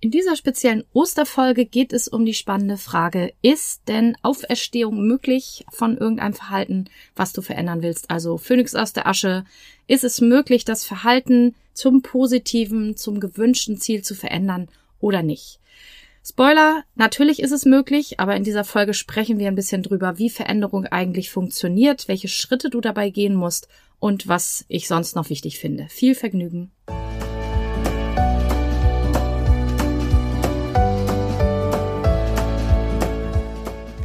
In dieser speziellen Osterfolge geht es um die spannende Frage, ist denn Auferstehung möglich von irgendeinem Verhalten, was du verändern willst? Also Phönix aus der Asche. Ist es möglich, das Verhalten zum positiven, zum gewünschten Ziel zu verändern oder nicht? Spoiler, natürlich ist es möglich, aber in dieser Folge sprechen wir ein bisschen drüber, wie Veränderung eigentlich funktioniert, welche Schritte du dabei gehen musst und was ich sonst noch wichtig finde. Viel Vergnügen.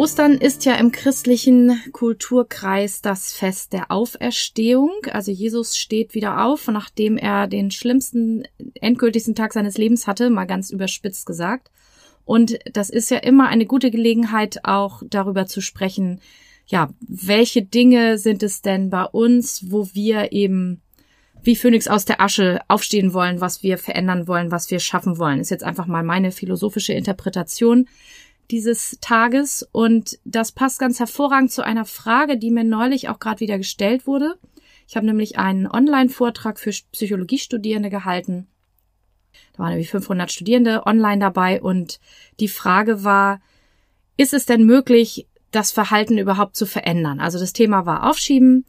Ostern ist ja im christlichen Kulturkreis das Fest der Auferstehung. Also Jesus steht wieder auf, nachdem er den schlimmsten, endgültigsten Tag seines Lebens hatte, mal ganz überspitzt gesagt. Und das ist ja immer eine gute Gelegenheit, auch darüber zu sprechen, ja, welche Dinge sind es denn bei uns, wo wir eben wie Phönix aus der Asche aufstehen wollen, was wir verändern wollen, was wir schaffen wollen. Ist jetzt einfach mal meine philosophische Interpretation dieses Tages und das passt ganz hervorragend zu einer Frage, die mir neulich auch gerade wieder gestellt wurde. Ich habe nämlich einen Online-Vortrag für Psychologiestudierende gehalten. Da waren nämlich 500 Studierende online dabei und die Frage war, ist es denn möglich, das Verhalten überhaupt zu verändern? Also das Thema war Aufschieben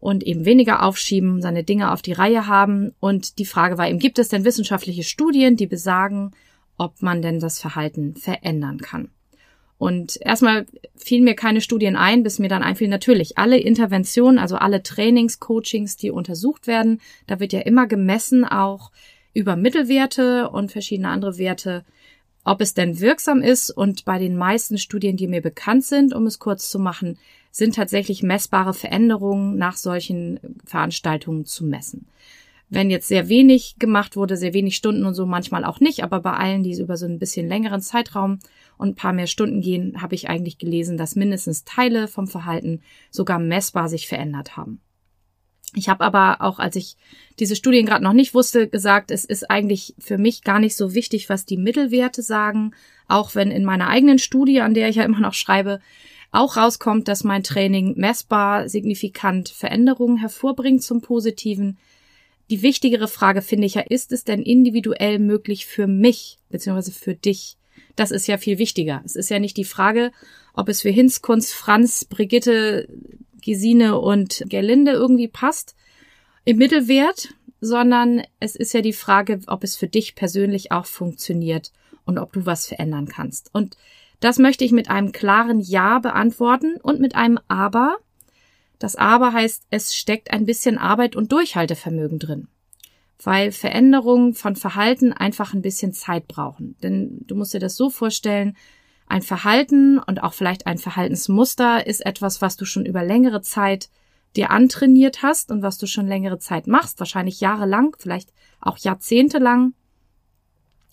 und eben weniger aufschieben, seine Dinge auf die Reihe haben. Und die Frage war eben, gibt es denn wissenschaftliche Studien, die besagen, ob man denn das Verhalten verändern kann? Und erstmal fielen mir keine Studien ein, bis mir dann einfiel, natürlich alle Interventionen, also alle Trainings, Coachings, die untersucht werden, da wird ja immer gemessen auch über Mittelwerte und verschiedene andere Werte, ob es denn wirksam ist. Und bei den meisten Studien, die mir bekannt sind, um es kurz zu machen, sind tatsächlich messbare Veränderungen nach solchen Veranstaltungen zu messen wenn jetzt sehr wenig gemacht wurde, sehr wenig Stunden und so, manchmal auch nicht, aber bei allen, die über so ein bisschen längeren Zeitraum und ein paar mehr Stunden gehen, habe ich eigentlich gelesen, dass mindestens Teile vom Verhalten sogar messbar sich verändert haben. Ich habe aber auch, als ich diese Studien gerade noch nicht wusste, gesagt, es ist eigentlich für mich gar nicht so wichtig, was die Mittelwerte sagen, auch wenn in meiner eigenen Studie, an der ich ja immer noch schreibe, auch rauskommt, dass mein Training messbar signifikant Veränderungen hervorbringt zum Positiven, die wichtigere Frage finde ich ja, ist es denn individuell möglich für mich beziehungsweise für dich? Das ist ja viel wichtiger. Es ist ja nicht die Frage, ob es für Hinz, Kunz, Franz, Brigitte, Gesine und Gerlinde irgendwie passt im Mittelwert, sondern es ist ja die Frage, ob es für dich persönlich auch funktioniert und ob du was verändern kannst. Und das möchte ich mit einem klaren Ja beantworten und mit einem Aber, das Aber heißt, es steckt ein bisschen Arbeit und Durchhaltevermögen drin, weil Veränderungen von Verhalten einfach ein bisschen Zeit brauchen. Denn du musst dir das so vorstellen, ein Verhalten und auch vielleicht ein Verhaltensmuster ist etwas, was du schon über längere Zeit dir antrainiert hast und was du schon längere Zeit machst, wahrscheinlich jahrelang, vielleicht auch jahrzehntelang.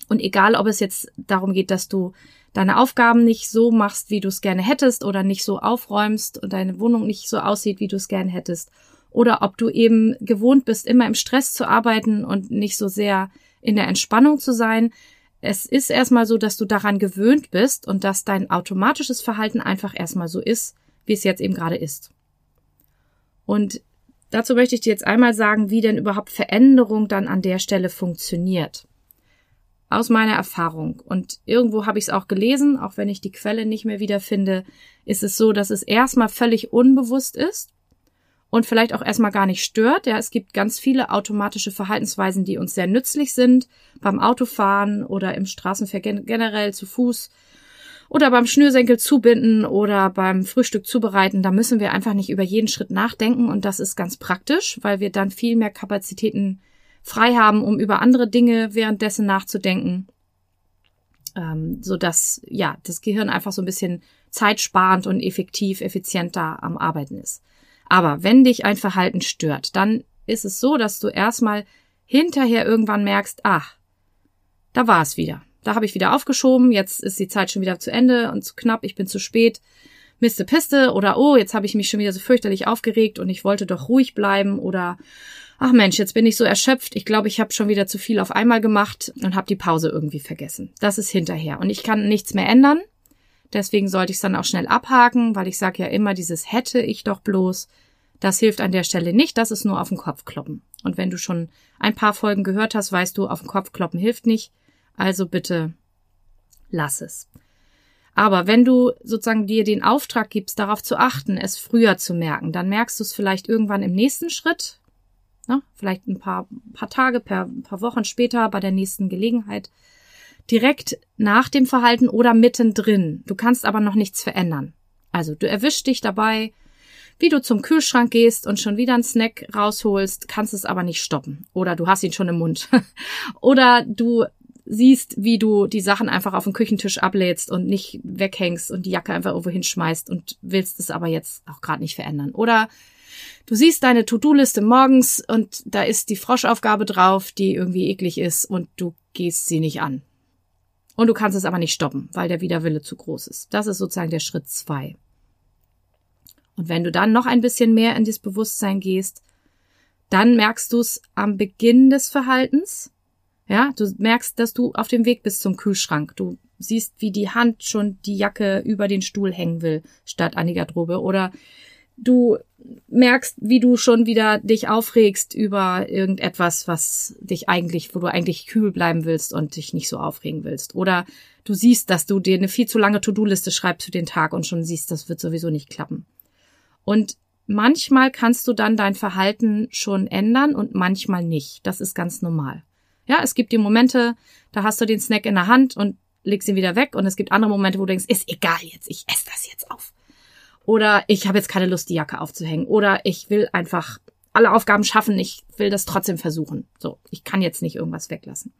Und egal, ob es jetzt darum geht, dass du deine Aufgaben nicht so machst, wie du es gerne hättest oder nicht so aufräumst und deine Wohnung nicht so aussieht, wie du es gerne hättest. Oder ob du eben gewohnt bist, immer im Stress zu arbeiten und nicht so sehr in der Entspannung zu sein. Es ist erstmal so, dass du daran gewöhnt bist und dass dein automatisches Verhalten einfach erstmal so ist, wie es jetzt eben gerade ist. Und dazu möchte ich dir jetzt einmal sagen, wie denn überhaupt Veränderung dann an der Stelle funktioniert aus meiner Erfahrung. Und irgendwo habe ich es auch gelesen, auch wenn ich die Quelle nicht mehr wiederfinde, ist es so, dass es erstmal völlig unbewusst ist und vielleicht auch erstmal gar nicht stört. Ja, es gibt ganz viele automatische Verhaltensweisen, die uns sehr nützlich sind, beim Autofahren oder im Straßenverkehr generell zu Fuß oder beim Schnürsenkel zubinden oder beim Frühstück zubereiten. Da müssen wir einfach nicht über jeden Schritt nachdenken und das ist ganz praktisch, weil wir dann viel mehr Kapazitäten frei haben, um über andere Dinge währenddessen nachzudenken, ähm, so dass ja das Gehirn einfach so ein bisschen zeitsparend und effektiv, effizienter am Arbeiten ist. Aber wenn dich ein Verhalten stört, dann ist es so, dass du erstmal hinterher irgendwann merkst, ach, da war es wieder. Da habe ich wieder aufgeschoben, jetzt ist die Zeit schon wieder zu Ende und zu knapp, ich bin zu spät. Miste Piste oder oh, jetzt habe ich mich schon wieder so fürchterlich aufgeregt und ich wollte doch ruhig bleiben oder ach Mensch, jetzt bin ich so erschöpft, ich glaube, ich habe schon wieder zu viel auf einmal gemacht und habe die Pause irgendwie vergessen. Das ist hinterher und ich kann nichts mehr ändern. Deswegen sollte ich es dann auch schnell abhaken, weil ich sage ja immer, dieses hätte ich doch bloß, das hilft an der Stelle nicht, das ist nur auf den Kopf kloppen. Und wenn du schon ein paar Folgen gehört hast, weißt du, auf den Kopf kloppen hilft nicht. Also bitte lass es. Aber wenn du sozusagen dir den Auftrag gibst, darauf zu achten, es früher zu merken, dann merkst du es vielleicht irgendwann im nächsten Schritt, ne? vielleicht ein paar, paar Tage, per, ein paar Wochen später bei der nächsten Gelegenheit, direkt nach dem Verhalten oder mittendrin. Du kannst aber noch nichts verändern. Also du erwischst dich dabei, wie du zum Kühlschrank gehst und schon wieder einen Snack rausholst, kannst es aber nicht stoppen. Oder du hast ihn schon im Mund. oder du siehst, wie du die Sachen einfach auf den Küchentisch ablädst und nicht weghängst und die Jacke einfach irgendwo hinschmeißt und willst es aber jetzt auch gerade nicht verändern. Oder du siehst deine To-Do-Liste morgens und da ist die Froschaufgabe drauf, die irgendwie eklig ist und du gehst sie nicht an. Und du kannst es aber nicht stoppen, weil der Widerwille zu groß ist. Das ist sozusagen der Schritt zwei. Und wenn du dann noch ein bisschen mehr in das Bewusstsein gehst, dann merkst du es am Beginn des Verhaltens, ja, du merkst, dass du auf dem Weg bist zum Kühlschrank. Du siehst, wie die Hand schon die Jacke über den Stuhl hängen will, statt an die Garderobe. Oder du merkst, wie du schon wieder dich aufregst über irgendetwas, was dich eigentlich, wo du eigentlich kühl bleiben willst und dich nicht so aufregen willst. Oder du siehst, dass du dir eine viel zu lange To-Do-Liste schreibst für den Tag und schon siehst, das wird sowieso nicht klappen. Und manchmal kannst du dann dein Verhalten schon ändern und manchmal nicht. Das ist ganz normal. Ja, es gibt die Momente, da hast du den Snack in der Hand und legst ihn wieder weg und es gibt andere Momente, wo du denkst, ist egal jetzt, ich esse das jetzt auf. Oder ich habe jetzt keine Lust, die Jacke aufzuhängen. Oder ich will einfach alle Aufgaben schaffen, ich will das trotzdem versuchen. So, ich kann jetzt nicht irgendwas weglassen.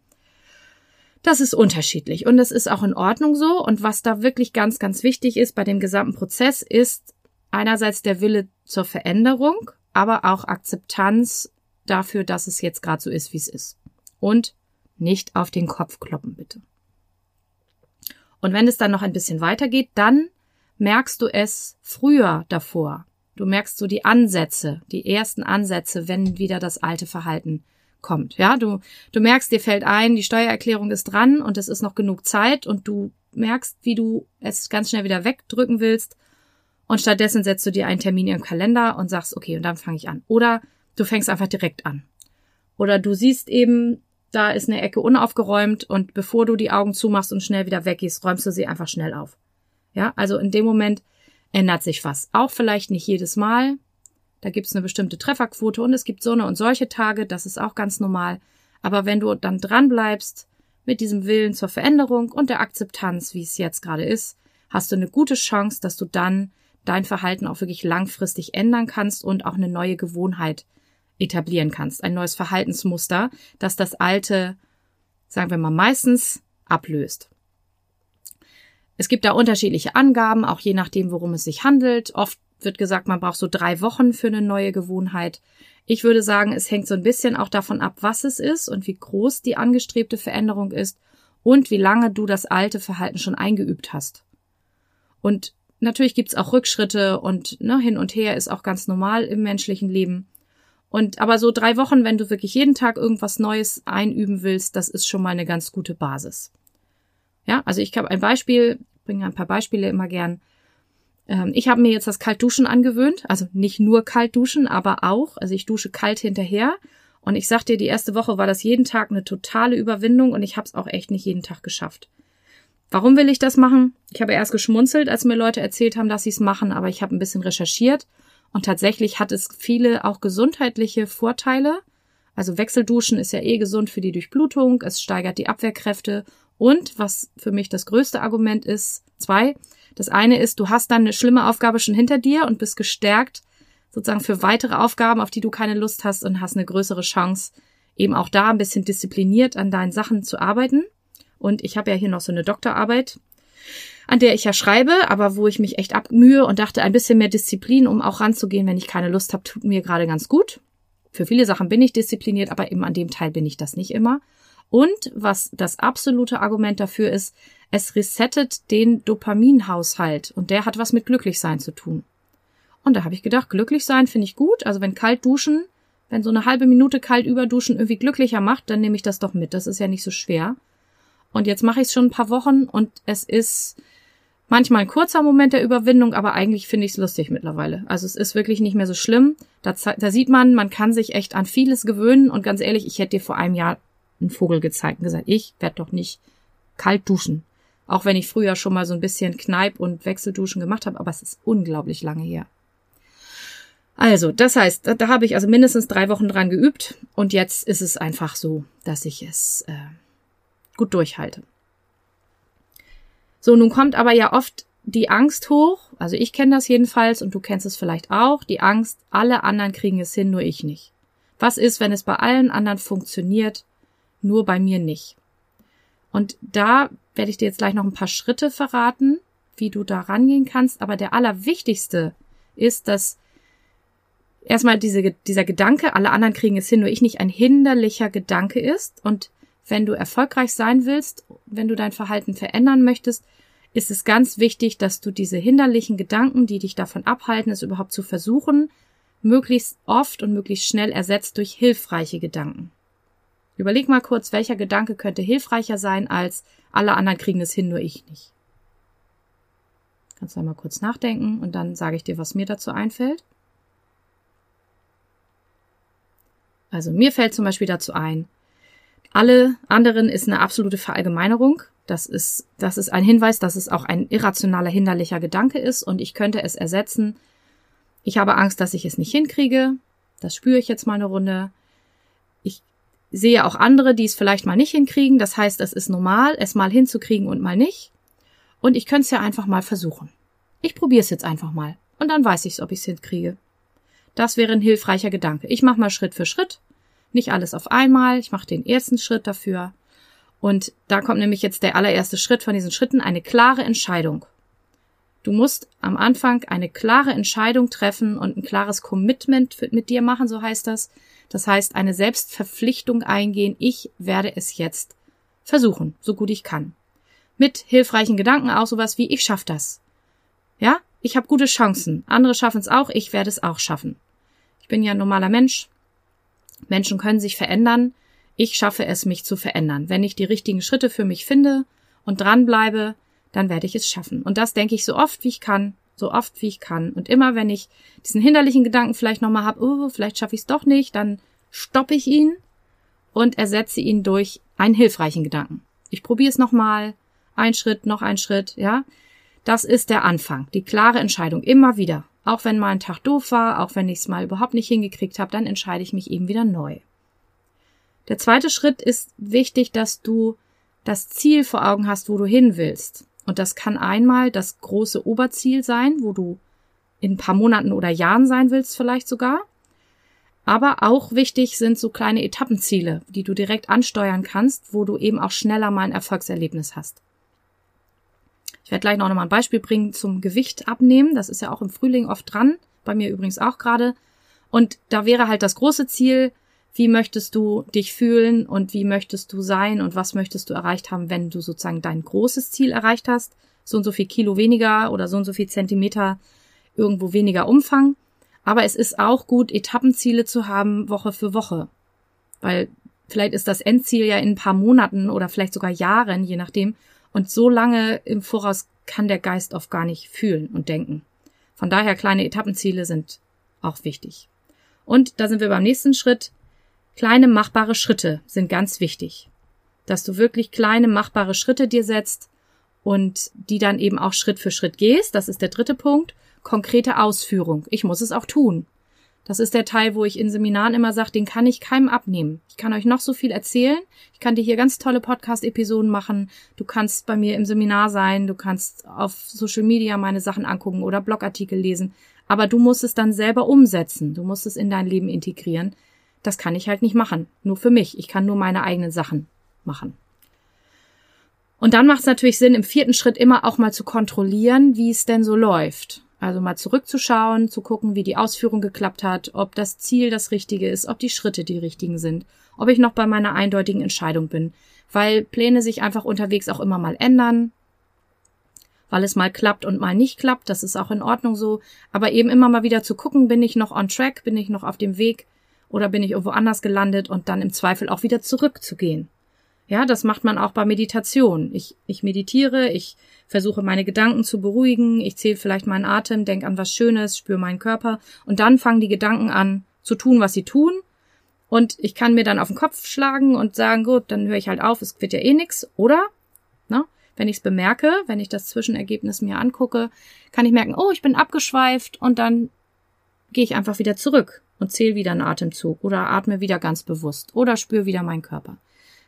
Das ist unterschiedlich und das ist auch in Ordnung so. Und was da wirklich ganz, ganz wichtig ist bei dem gesamten Prozess, ist einerseits der Wille zur Veränderung, aber auch Akzeptanz dafür, dass es jetzt gerade so ist, wie es ist und nicht auf den Kopf kloppen, bitte. Und wenn es dann noch ein bisschen weitergeht, dann merkst du es früher davor. Du merkst so die Ansätze, die ersten Ansätze, wenn wieder das alte Verhalten kommt. Ja, du, du merkst, dir fällt ein, die Steuererklärung ist dran und es ist noch genug Zeit und du merkst, wie du es ganz schnell wieder wegdrücken willst und stattdessen setzt du dir einen Termin im Kalender und sagst, okay, und dann fange ich an. Oder du fängst einfach direkt an. Oder du siehst eben, da ist eine Ecke unaufgeräumt und bevor du die Augen zumachst und schnell wieder weggehst, räumst du sie einfach schnell auf. Ja, also in dem Moment ändert sich was. Auch vielleicht nicht jedes Mal. Da gibt's eine bestimmte Trefferquote und es gibt so eine und solche Tage, das ist auch ganz normal. Aber wenn du dann dran bleibst mit diesem Willen zur Veränderung und der Akzeptanz, wie es jetzt gerade ist, hast du eine gute Chance, dass du dann dein Verhalten auch wirklich langfristig ändern kannst und auch eine neue Gewohnheit etablieren kannst, ein neues Verhaltensmuster, das das alte, sagen wir mal, meistens ablöst. Es gibt da unterschiedliche Angaben, auch je nachdem, worum es sich handelt. Oft wird gesagt, man braucht so drei Wochen für eine neue Gewohnheit. Ich würde sagen, es hängt so ein bisschen auch davon ab, was es ist und wie groß die angestrebte Veränderung ist und wie lange du das alte Verhalten schon eingeübt hast. Und natürlich gibt's auch Rückschritte und ne, hin und her ist auch ganz normal im menschlichen Leben. Und aber so drei Wochen, wenn du wirklich jeden Tag irgendwas Neues einüben willst, das ist schon mal eine ganz gute Basis. Ja, also ich habe ein Beispiel, bringe ein paar Beispiele immer gern. Ähm, ich habe mir jetzt das Kaltduschen angewöhnt, also nicht nur Kaltduschen, aber auch. Also ich dusche kalt hinterher. Und ich sag dir, die erste Woche war das jeden Tag eine totale Überwindung und ich habe es auch echt nicht jeden Tag geschafft. Warum will ich das machen? Ich habe erst geschmunzelt, als mir Leute erzählt haben, dass sie es machen, aber ich habe ein bisschen recherchiert und tatsächlich hat es viele auch gesundheitliche Vorteile. Also Wechselduschen ist ja eh gesund für die Durchblutung, es steigert die Abwehrkräfte und was für mich das größte Argument ist, zwei. Das eine ist, du hast dann eine schlimme Aufgabe schon hinter dir und bist gestärkt sozusagen für weitere Aufgaben, auf die du keine Lust hast und hast eine größere Chance, eben auch da ein bisschen diszipliniert an deinen Sachen zu arbeiten. Und ich habe ja hier noch so eine Doktorarbeit, an der ich ja schreibe, aber wo ich mich echt abmühe und dachte, ein bisschen mehr Disziplin, um auch ranzugehen, wenn ich keine Lust habe, tut mir gerade ganz gut. Für viele Sachen bin ich diszipliniert, aber eben an dem Teil bin ich das nicht immer. Und was das absolute Argument dafür ist, es resettet den Dopaminhaushalt und der hat was mit Glücklichsein zu tun. Und da habe ich gedacht, glücklich sein finde ich gut. Also wenn kalt duschen, wenn so eine halbe Minute kalt überduschen irgendwie glücklicher macht, dann nehme ich das doch mit. Das ist ja nicht so schwer. Und jetzt mache ich es schon ein paar Wochen und es ist manchmal ein kurzer Moment der Überwindung, aber eigentlich finde ich es lustig mittlerweile. Also es ist wirklich nicht mehr so schlimm. Da, da sieht man, man kann sich echt an vieles gewöhnen und ganz ehrlich, ich hätte dir vor einem Jahr einen Vogel gezeigt und gesagt, ich werde doch nicht kalt duschen. Auch wenn ich früher schon mal so ein bisschen Kneip- und Wechselduschen gemacht habe, aber es ist unglaublich lange her. Also, das heißt, da, da habe ich also mindestens drei Wochen dran geübt und jetzt ist es einfach so, dass ich es äh, gut durchhalte. So, nun kommt aber ja oft die Angst hoch, also ich kenne das jedenfalls und du kennst es vielleicht auch, die Angst, alle anderen kriegen es hin, nur ich nicht. Was ist, wenn es bei allen anderen funktioniert, nur bei mir nicht? Und da werde ich dir jetzt gleich noch ein paar Schritte verraten, wie du da rangehen kannst, aber der allerwichtigste ist, dass erstmal diese, dieser Gedanke, alle anderen kriegen es hin, nur ich nicht, ein hinderlicher Gedanke ist. Und wenn du erfolgreich sein willst, wenn du dein Verhalten verändern möchtest, ist es ganz wichtig, dass du diese hinderlichen Gedanken, die dich davon abhalten, es überhaupt zu versuchen, möglichst oft und möglichst schnell ersetzt durch hilfreiche Gedanken. Überleg mal kurz, welcher Gedanke könnte hilfreicher sein als alle anderen kriegen es hin, nur ich nicht. Kannst du einmal kurz nachdenken und dann sage ich dir, was mir dazu einfällt. Also mir fällt zum Beispiel dazu ein, alle anderen ist eine absolute Verallgemeinerung. Das ist, das ist ein Hinweis, dass es auch ein irrationaler, hinderlicher Gedanke ist und ich könnte es ersetzen. Ich habe Angst, dass ich es nicht hinkriege. Das spüre ich jetzt mal eine Runde. Ich sehe auch andere, die es vielleicht mal nicht hinkriegen. Das heißt, es ist normal, es mal hinzukriegen und mal nicht. Und ich könnte es ja einfach mal versuchen. Ich probiere es jetzt einfach mal. Und dann weiß ich, ob ich es hinkriege. Das wäre ein hilfreicher Gedanke. Ich mache mal Schritt für Schritt, nicht alles auf einmal. Ich mache den ersten Schritt dafür. Und da kommt nämlich jetzt der allererste Schritt von diesen Schritten, eine klare Entscheidung. Du musst am Anfang eine klare Entscheidung treffen und ein klares Commitment mit dir machen, so heißt das. Das heißt, eine Selbstverpflichtung eingehen. Ich werde es jetzt versuchen, so gut ich kann. Mit hilfreichen Gedanken auch sowas wie ich schaff das. Ja, ich habe gute Chancen. Andere schaffen es auch, ich werde es auch schaffen. Ich bin ja ein normaler Mensch. Menschen können sich verändern. Ich schaffe es, mich zu verändern. Wenn ich die richtigen Schritte für mich finde und dranbleibe, dann werde ich es schaffen. Und das denke ich so oft, wie ich kann, so oft, wie ich kann. Und immer, wenn ich diesen hinderlichen Gedanken vielleicht nochmal habe, oh, vielleicht schaffe ich es doch nicht, dann stoppe ich ihn und ersetze ihn durch einen hilfreichen Gedanken. Ich probiere es nochmal, ein Schritt, noch ein Schritt, ja. Das ist der Anfang, die klare Entscheidung, immer wieder. Auch wenn mal ein Tag doof war, auch wenn ich es mal überhaupt nicht hingekriegt habe, dann entscheide ich mich eben wieder neu. Der zweite Schritt ist wichtig, dass du das Ziel vor Augen hast, wo du hin willst. Und das kann einmal das große Oberziel sein, wo du in ein paar Monaten oder Jahren sein willst vielleicht sogar. Aber auch wichtig sind so kleine Etappenziele, die du direkt ansteuern kannst, wo du eben auch schneller mal ein Erfolgserlebnis hast. Ich werde gleich noch mal ein Beispiel bringen zum Gewicht abnehmen. Das ist ja auch im Frühling oft dran. Bei mir übrigens auch gerade. Und da wäre halt das große Ziel, wie möchtest du dich fühlen und wie möchtest du sein und was möchtest du erreicht haben, wenn du sozusagen dein großes Ziel erreicht hast. So und so viel Kilo weniger oder so und so viel Zentimeter irgendwo weniger Umfang. Aber es ist auch gut, Etappenziele zu haben, Woche für Woche. Weil vielleicht ist das Endziel ja in ein paar Monaten oder vielleicht sogar Jahren, je nachdem. Und so lange im Voraus kann der Geist oft gar nicht fühlen und denken. Von daher kleine Etappenziele sind auch wichtig. Und da sind wir beim nächsten Schritt. Kleine machbare Schritte sind ganz wichtig. Dass du wirklich kleine machbare Schritte dir setzt und die dann eben auch Schritt für Schritt gehst. Das ist der dritte Punkt. Konkrete Ausführung. Ich muss es auch tun. Das ist der Teil, wo ich in Seminaren immer sage, den kann ich keinem abnehmen. Ich kann euch noch so viel erzählen. Ich kann dir hier ganz tolle Podcast-Episoden machen. Du kannst bei mir im Seminar sein. Du kannst auf Social Media meine Sachen angucken oder Blogartikel lesen. Aber du musst es dann selber umsetzen. Du musst es in dein Leben integrieren. Das kann ich halt nicht machen. Nur für mich. Ich kann nur meine eigenen Sachen machen. Und dann macht es natürlich Sinn, im vierten Schritt immer auch mal zu kontrollieren, wie es denn so läuft. Also mal zurückzuschauen, zu gucken, wie die Ausführung geklappt hat, ob das Ziel das richtige ist, ob die Schritte die richtigen sind, ob ich noch bei meiner eindeutigen Entscheidung bin. Weil Pläne sich einfach unterwegs auch immer mal ändern. weil es mal klappt und mal nicht klappt. Das ist auch in Ordnung so. Aber eben immer mal wieder zu gucken, bin ich noch on track, bin ich noch auf dem Weg oder bin ich irgendwo anders gelandet und dann im Zweifel auch wieder zurückzugehen. Ja, das macht man auch bei Meditation. Ich, ich meditiere, ich versuche meine Gedanken zu beruhigen, ich zähle vielleicht meinen Atem, denke an was Schönes, spüre meinen Körper und dann fangen die Gedanken an zu tun, was sie tun. Und ich kann mir dann auf den Kopf schlagen und sagen, gut, dann höre ich halt auf, es wird ja eh nix. Oder, ne, wenn ich es bemerke, wenn ich das Zwischenergebnis mir angucke, kann ich merken, oh, ich bin abgeschweift und dann gehe ich einfach wieder zurück und zähle wieder einen Atemzug oder atme wieder ganz bewusst oder spüre wieder meinen Körper.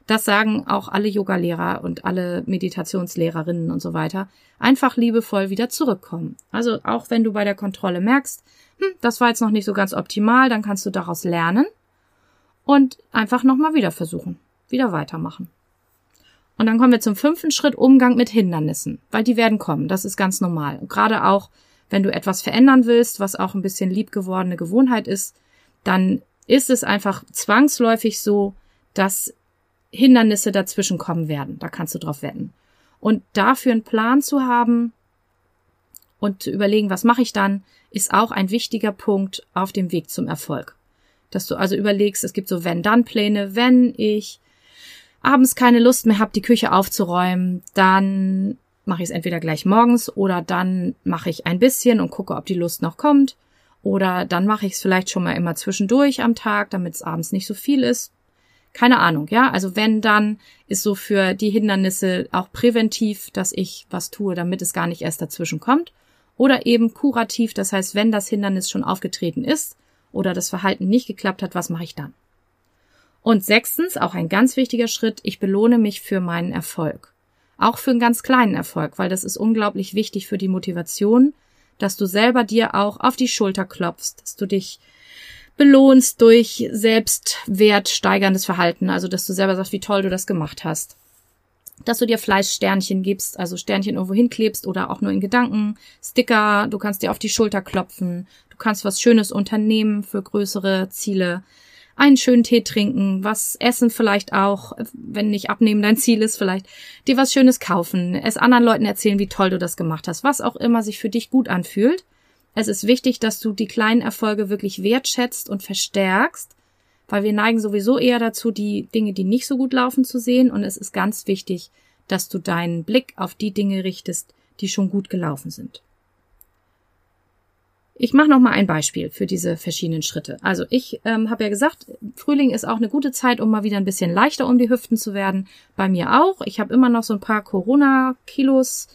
Das sagen auch alle Yogalehrer und alle Meditationslehrerinnen und so weiter. Einfach liebevoll wieder zurückkommen. Also auch wenn du bei der Kontrolle merkst, hm, das war jetzt noch nicht so ganz optimal, dann kannst du daraus lernen und einfach nochmal wieder versuchen. Wieder weitermachen. Und dann kommen wir zum fünften Schritt, Umgang mit Hindernissen, weil die werden kommen. Das ist ganz normal. Und gerade auch, wenn du etwas verändern willst, was auch ein bisschen liebgewordene Gewohnheit ist, dann ist es einfach zwangsläufig so, dass Hindernisse dazwischen kommen werden. Da kannst du drauf wetten. Und dafür einen Plan zu haben und zu überlegen, was mache ich dann, ist auch ein wichtiger Punkt auf dem Weg zum Erfolg. Dass du also überlegst, es gibt so wenn-dann-Pläne, wenn ich abends keine Lust mehr habe, die Küche aufzuräumen, dann mache ich es entweder gleich morgens oder dann mache ich ein bisschen und gucke, ob die Lust noch kommt. Oder dann mache ich es vielleicht schon mal immer zwischendurch am Tag, damit es abends nicht so viel ist. Keine Ahnung, ja. Also wenn, dann ist so für die Hindernisse auch präventiv, dass ich was tue, damit es gar nicht erst dazwischen kommt. Oder eben kurativ, das heißt, wenn das Hindernis schon aufgetreten ist oder das Verhalten nicht geklappt hat, was mache ich dann? Und sechstens, auch ein ganz wichtiger Schritt, ich belohne mich für meinen Erfolg. Auch für einen ganz kleinen Erfolg, weil das ist unglaublich wichtig für die Motivation, dass du selber dir auch auf die Schulter klopfst, dass du dich belohnst durch selbstwertsteigerndes Verhalten, also dass du selber sagst, wie toll du das gemacht hast. Dass du dir Fleißsternchen gibst, also Sternchen irgendwo hinklebst oder auch nur in Gedanken, Sticker, du kannst dir auf die Schulter klopfen, du kannst was Schönes unternehmen für größere Ziele, einen schönen Tee trinken, was essen vielleicht auch, wenn nicht abnehmen dein Ziel ist, vielleicht dir was Schönes kaufen, es anderen Leuten erzählen, wie toll du das gemacht hast, was auch immer sich für dich gut anfühlt es ist wichtig, dass du die kleinen Erfolge wirklich wertschätzt und verstärkst, weil wir neigen sowieso eher dazu, die Dinge, die nicht so gut laufen, zu sehen. Und es ist ganz wichtig, dass du deinen Blick auf die Dinge richtest, die schon gut gelaufen sind. Ich mache noch mal ein Beispiel für diese verschiedenen Schritte. Also ich ähm, habe ja gesagt, Frühling ist auch eine gute Zeit, um mal wieder ein bisschen leichter um die Hüften zu werden. Bei mir auch. Ich habe immer noch so ein paar Corona-Kilos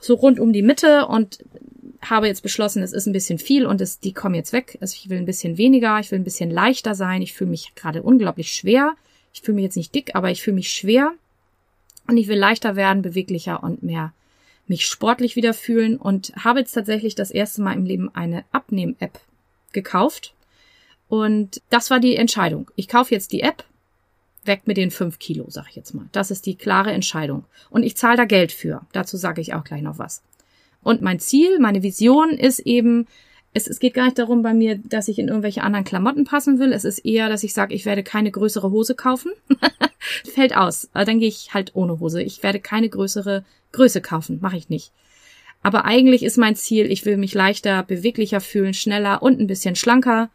so rund um die Mitte und habe jetzt beschlossen, es ist ein bisschen viel und es, die kommen jetzt weg. Also ich will ein bisschen weniger, ich will ein bisschen leichter sein. Ich fühle mich gerade unglaublich schwer. Ich fühle mich jetzt nicht dick, aber ich fühle mich schwer. Und ich will leichter werden, beweglicher und mehr mich sportlich wieder fühlen und habe jetzt tatsächlich das erste Mal im Leben eine Abnehm-App gekauft. Und das war die Entscheidung. Ich kaufe jetzt die App, weg mit den fünf Kilo, sag ich jetzt mal. Das ist die klare Entscheidung. Und ich zahle da Geld für. Dazu sage ich auch gleich noch was. Und mein Ziel, meine Vision ist eben, es, es geht gar nicht darum bei mir, dass ich in irgendwelche anderen Klamotten passen will. Es ist eher, dass ich sage, ich werde keine größere Hose kaufen. Fällt aus. Dann gehe ich halt ohne Hose. Ich werde keine größere Größe kaufen. Mache ich nicht. Aber eigentlich ist mein Ziel, ich will mich leichter, beweglicher fühlen, schneller und ein bisschen schlanker,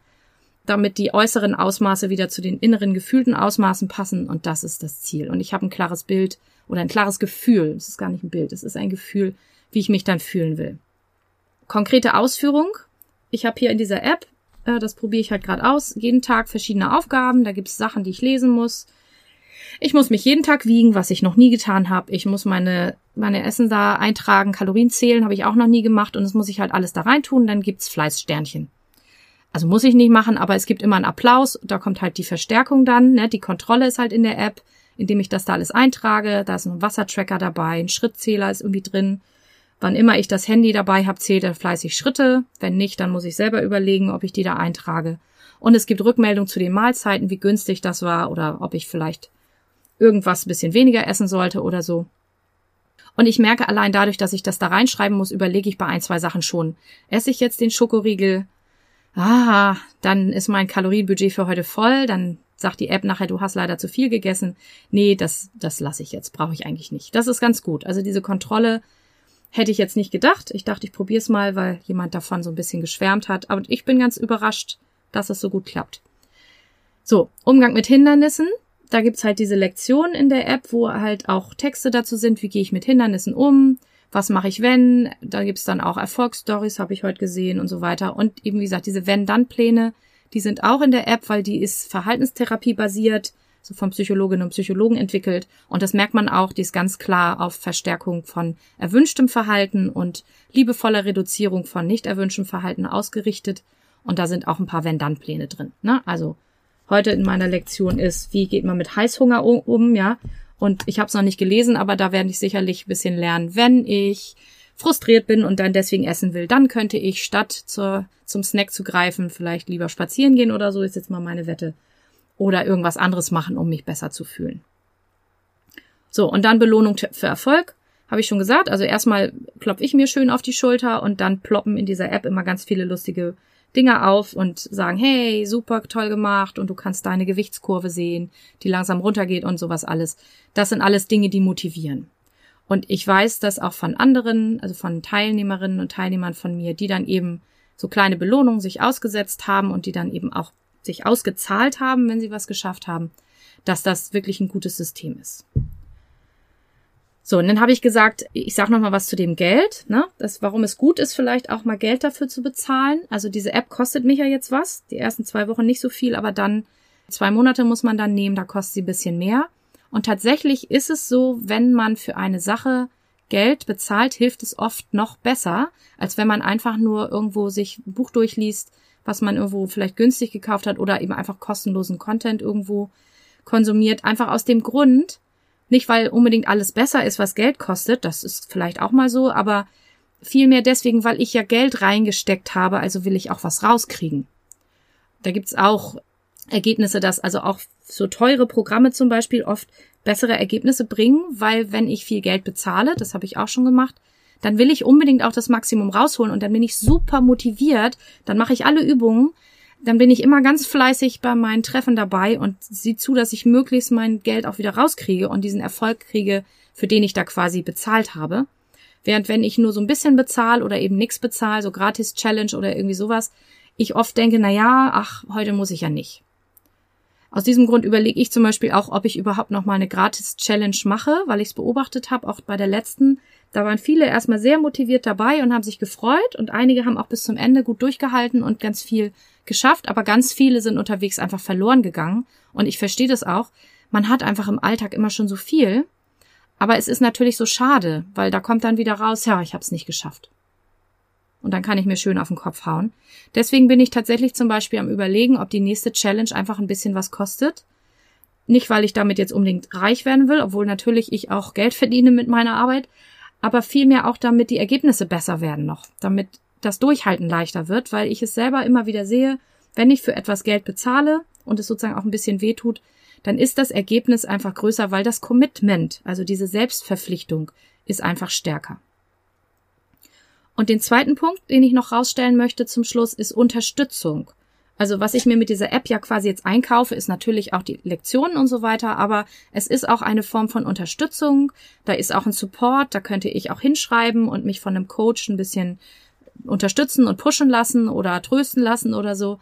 damit die äußeren Ausmaße wieder zu den inneren gefühlten Ausmaßen passen. Und das ist das Ziel. Und ich habe ein klares Bild oder ein klares Gefühl. Es ist gar nicht ein Bild, es ist ein Gefühl, wie ich mich dann fühlen will. Konkrete Ausführung. Ich habe hier in dieser App, äh, das probiere ich halt gerade aus, jeden Tag verschiedene Aufgaben. Da gibt es Sachen, die ich lesen muss. Ich muss mich jeden Tag wiegen, was ich noch nie getan habe. Ich muss meine, meine Essen da eintragen, Kalorien zählen, habe ich auch noch nie gemacht und das muss ich halt alles da reintun. Dann gibt's Fleißsternchen. Also muss ich nicht machen, aber es gibt immer einen Applaus. Da kommt halt die Verstärkung dann. Ne? Die Kontrolle ist halt in der App, indem ich das da alles eintrage. Da ist ein Wassertracker dabei, ein Schrittzähler ist irgendwie drin. Wann immer ich das Handy dabei habe, zählt er fleißig Schritte. Wenn nicht, dann muss ich selber überlegen, ob ich die da eintrage. Und es gibt Rückmeldung zu den Mahlzeiten, wie günstig das war oder ob ich vielleicht irgendwas ein bisschen weniger essen sollte oder so. Und ich merke allein dadurch, dass ich das da reinschreiben muss, überlege ich bei ein, zwei Sachen schon. Esse ich jetzt den Schokoriegel? Ah, dann ist mein Kalorienbudget für heute voll. Dann sagt die App nachher, du hast leider zu viel gegessen. Nee, das, das lasse ich jetzt, brauche ich eigentlich nicht. Das ist ganz gut. Also diese Kontrolle Hätte ich jetzt nicht gedacht. Ich dachte, ich probiere es mal, weil jemand davon so ein bisschen geschwärmt hat. Aber ich bin ganz überrascht, dass es so gut klappt. So, Umgang mit Hindernissen. Da gibt's halt diese Lektion in der App, wo halt auch Texte dazu sind, wie gehe ich mit Hindernissen um, was mache ich wenn, da gibt's dann auch Erfolgsstories, habe ich heute gesehen und so weiter. Und eben wie gesagt, diese Wenn-Dann-Pläne, die sind auch in der App, weil die ist Verhaltenstherapie basiert so von Psychologinnen und Psychologen entwickelt. Und das merkt man auch, die ist ganz klar auf Verstärkung von erwünschtem Verhalten und liebevoller Reduzierung von nicht erwünschtem Verhalten ausgerichtet. Und da sind auch ein paar Wenn-Dann-Pläne drin. Ne? Also heute in meiner Lektion ist, wie geht man mit Heißhunger um, ja. Und ich habe es noch nicht gelesen, aber da werde ich sicherlich ein bisschen lernen, wenn ich frustriert bin und dann deswegen essen will, dann könnte ich statt zur, zum Snack zu greifen, vielleicht lieber spazieren gehen oder so, ist jetzt mal meine Wette oder irgendwas anderes machen, um mich besser zu fühlen. So, und dann Belohnung für Erfolg, habe ich schon gesagt. Also erstmal klopfe ich mir schön auf die Schulter und dann ploppen in dieser App immer ganz viele lustige Dinge auf und sagen, hey, super toll gemacht und du kannst deine Gewichtskurve sehen, die langsam runtergeht und sowas alles. Das sind alles Dinge, die motivieren. Und ich weiß das auch von anderen, also von Teilnehmerinnen und Teilnehmern von mir, die dann eben so kleine Belohnungen sich ausgesetzt haben und die dann eben auch sich ausgezahlt haben, wenn sie was geschafft haben, dass das wirklich ein gutes System ist. So, und dann habe ich gesagt, ich sage noch mal was zu dem Geld, ne? Das, warum es gut ist, vielleicht auch mal Geld dafür zu bezahlen. Also diese App kostet mich ja jetzt was. Die ersten zwei Wochen nicht so viel, aber dann zwei Monate muss man dann nehmen, da kostet sie ein bisschen mehr. Und tatsächlich ist es so, wenn man für eine Sache Geld bezahlt, hilft es oft noch besser, als wenn man einfach nur irgendwo sich ein Buch durchliest, was man irgendwo vielleicht günstig gekauft hat oder eben einfach kostenlosen Content irgendwo konsumiert. Einfach aus dem Grund, nicht weil unbedingt alles besser ist, was Geld kostet, das ist vielleicht auch mal so, aber vielmehr deswegen, weil ich ja Geld reingesteckt habe, also will ich auch was rauskriegen. Da gibt's auch Ergebnisse, dass also auch so teure Programme zum Beispiel oft bessere Ergebnisse bringen, weil wenn ich viel Geld bezahle, das habe ich auch schon gemacht, dann will ich unbedingt auch das Maximum rausholen und dann bin ich super motiviert, dann mache ich alle Übungen, dann bin ich immer ganz fleißig bei meinen Treffen dabei und sieh zu, dass ich möglichst mein Geld auch wieder rauskriege und diesen Erfolg kriege, für den ich da quasi bezahlt habe. Während wenn ich nur so ein bisschen bezahle oder eben nichts bezahle, so gratis Challenge oder irgendwie sowas, ich oft denke, na ja, ach, heute muss ich ja nicht. Aus diesem Grund überlege ich zum Beispiel auch, ob ich überhaupt noch mal eine Gratis-Challenge mache, weil ich es beobachtet habe, auch bei der letzten. Da waren viele erstmal sehr motiviert dabei und haben sich gefreut und einige haben auch bis zum Ende gut durchgehalten und ganz viel geschafft, aber ganz viele sind unterwegs einfach verloren gegangen und ich verstehe das auch. Man hat einfach im Alltag immer schon so viel, aber es ist natürlich so schade, weil da kommt dann wieder raus, ja, ich habe es nicht geschafft und dann kann ich mir schön auf den Kopf hauen. Deswegen bin ich tatsächlich zum Beispiel am überlegen, ob die nächste Challenge einfach ein bisschen was kostet. Nicht, weil ich damit jetzt unbedingt reich werden will, obwohl natürlich ich auch Geld verdiene mit meiner Arbeit, aber vielmehr auch damit die Ergebnisse besser werden noch, damit das Durchhalten leichter wird, weil ich es selber immer wieder sehe, wenn ich für etwas Geld bezahle und es sozusagen auch ein bisschen wehtut, dann ist das Ergebnis einfach größer, weil das Commitment, also diese Selbstverpflichtung, ist einfach stärker. Und den zweiten Punkt, den ich noch rausstellen möchte zum Schluss, ist Unterstützung. Also was ich mir mit dieser App ja quasi jetzt einkaufe, ist natürlich auch die Lektionen und so weiter, aber es ist auch eine Form von Unterstützung. Da ist auch ein Support, da könnte ich auch hinschreiben und mich von einem Coach ein bisschen unterstützen und pushen lassen oder trösten lassen oder so.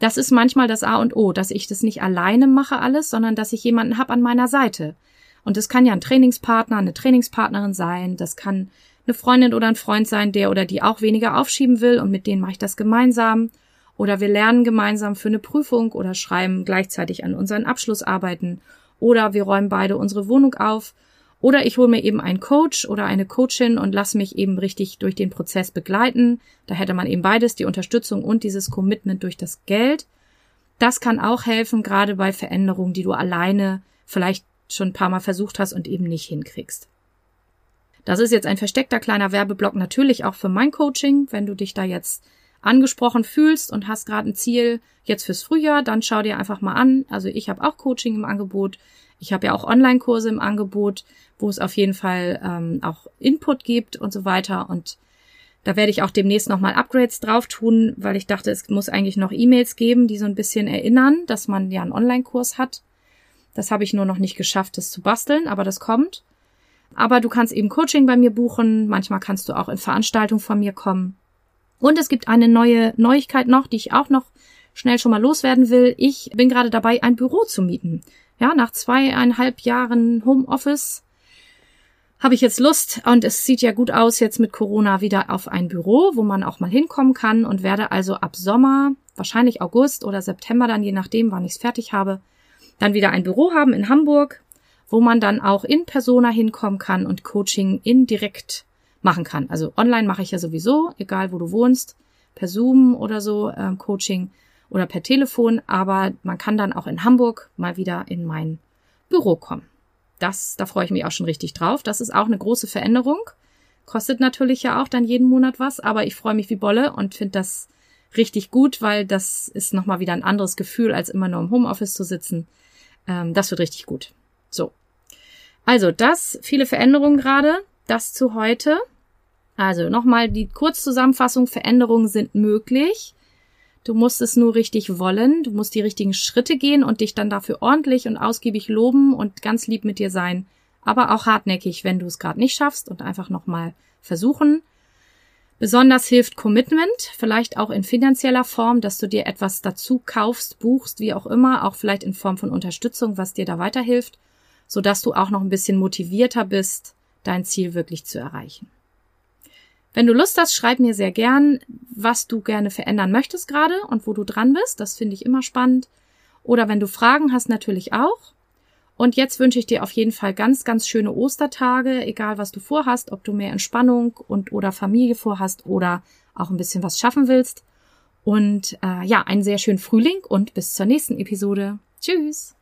Das ist manchmal das A und O, dass ich das nicht alleine mache alles, sondern dass ich jemanden habe an meiner Seite. Und das kann ja ein Trainingspartner, eine Trainingspartnerin sein, das kann eine Freundin oder ein Freund sein, der oder die auch weniger aufschieben will und mit denen mache ich das gemeinsam. Oder wir lernen gemeinsam für eine Prüfung oder schreiben gleichzeitig an unseren Abschlussarbeiten. Oder wir räumen beide unsere Wohnung auf. Oder ich hole mir eben einen Coach oder eine Coachin und lasse mich eben richtig durch den Prozess begleiten. Da hätte man eben beides, die Unterstützung und dieses Commitment durch das Geld. Das kann auch helfen, gerade bei Veränderungen, die du alleine vielleicht schon ein paar Mal versucht hast und eben nicht hinkriegst. Das ist jetzt ein versteckter kleiner Werbeblock natürlich auch für mein Coaching. Wenn du dich da jetzt angesprochen fühlst und hast gerade ein Ziel jetzt fürs Frühjahr, dann schau dir einfach mal an. Also ich habe auch Coaching im Angebot. Ich habe ja auch Online-Kurse im Angebot, wo es auf jeden Fall ähm, auch Input gibt und so weiter. Und da werde ich auch demnächst nochmal Upgrades drauf tun, weil ich dachte, es muss eigentlich noch E-Mails geben, die so ein bisschen erinnern, dass man ja einen Online-Kurs hat. Das habe ich nur noch nicht geschafft, das zu basteln, aber das kommt. Aber du kannst eben Coaching bei mir buchen. Manchmal kannst du auch in Veranstaltungen von mir kommen. Und es gibt eine neue Neuigkeit noch, die ich auch noch schnell schon mal loswerden will. Ich bin gerade dabei, ein Büro zu mieten. Ja, nach zweieinhalb Jahren Homeoffice habe ich jetzt Lust und es sieht ja gut aus jetzt mit Corona wieder auf ein Büro, wo man auch mal hinkommen kann und werde also ab Sommer, wahrscheinlich August oder September dann, je nachdem, wann ich es fertig habe, dann wieder ein Büro haben in Hamburg, wo man dann auch in Persona hinkommen kann und Coaching indirekt machen kann. Also online mache ich ja sowieso, egal wo du wohnst, per Zoom oder so ähm, Coaching oder per Telefon, aber man kann dann auch in Hamburg mal wieder in mein Büro kommen das, da freue ich mich auch schon richtig drauf. Das ist auch eine große Veränderung. Kostet natürlich ja auch dann jeden Monat was, aber ich freue mich wie Bolle und finde das richtig gut, weil das ist nochmal wieder ein anderes Gefühl, als immer nur im Homeoffice zu sitzen. Ähm, das wird richtig gut. So. Also das, viele Veränderungen gerade. Das zu heute. Also nochmal die Kurzzusammenfassung. Veränderungen sind möglich. Du musst es nur richtig wollen, du musst die richtigen Schritte gehen und dich dann dafür ordentlich und ausgiebig loben und ganz lieb mit dir sein, aber auch hartnäckig, wenn du es gerade nicht schaffst und einfach nochmal versuchen. Besonders hilft Commitment, vielleicht auch in finanzieller Form, dass du dir etwas dazu kaufst, buchst, wie auch immer, auch vielleicht in Form von Unterstützung, was dir da weiterhilft, sodass du auch noch ein bisschen motivierter bist, dein Ziel wirklich zu erreichen. Wenn du Lust hast, schreib mir sehr gern, was du gerne verändern möchtest gerade und wo du dran bist. Das finde ich immer spannend. Oder wenn du Fragen hast, natürlich auch. Und jetzt wünsche ich dir auf jeden Fall ganz, ganz schöne Ostertage, egal was du vorhast, ob du mehr Entspannung und oder Familie vorhast oder auch ein bisschen was schaffen willst. Und äh, ja, einen sehr schönen Frühling und bis zur nächsten Episode. Tschüss.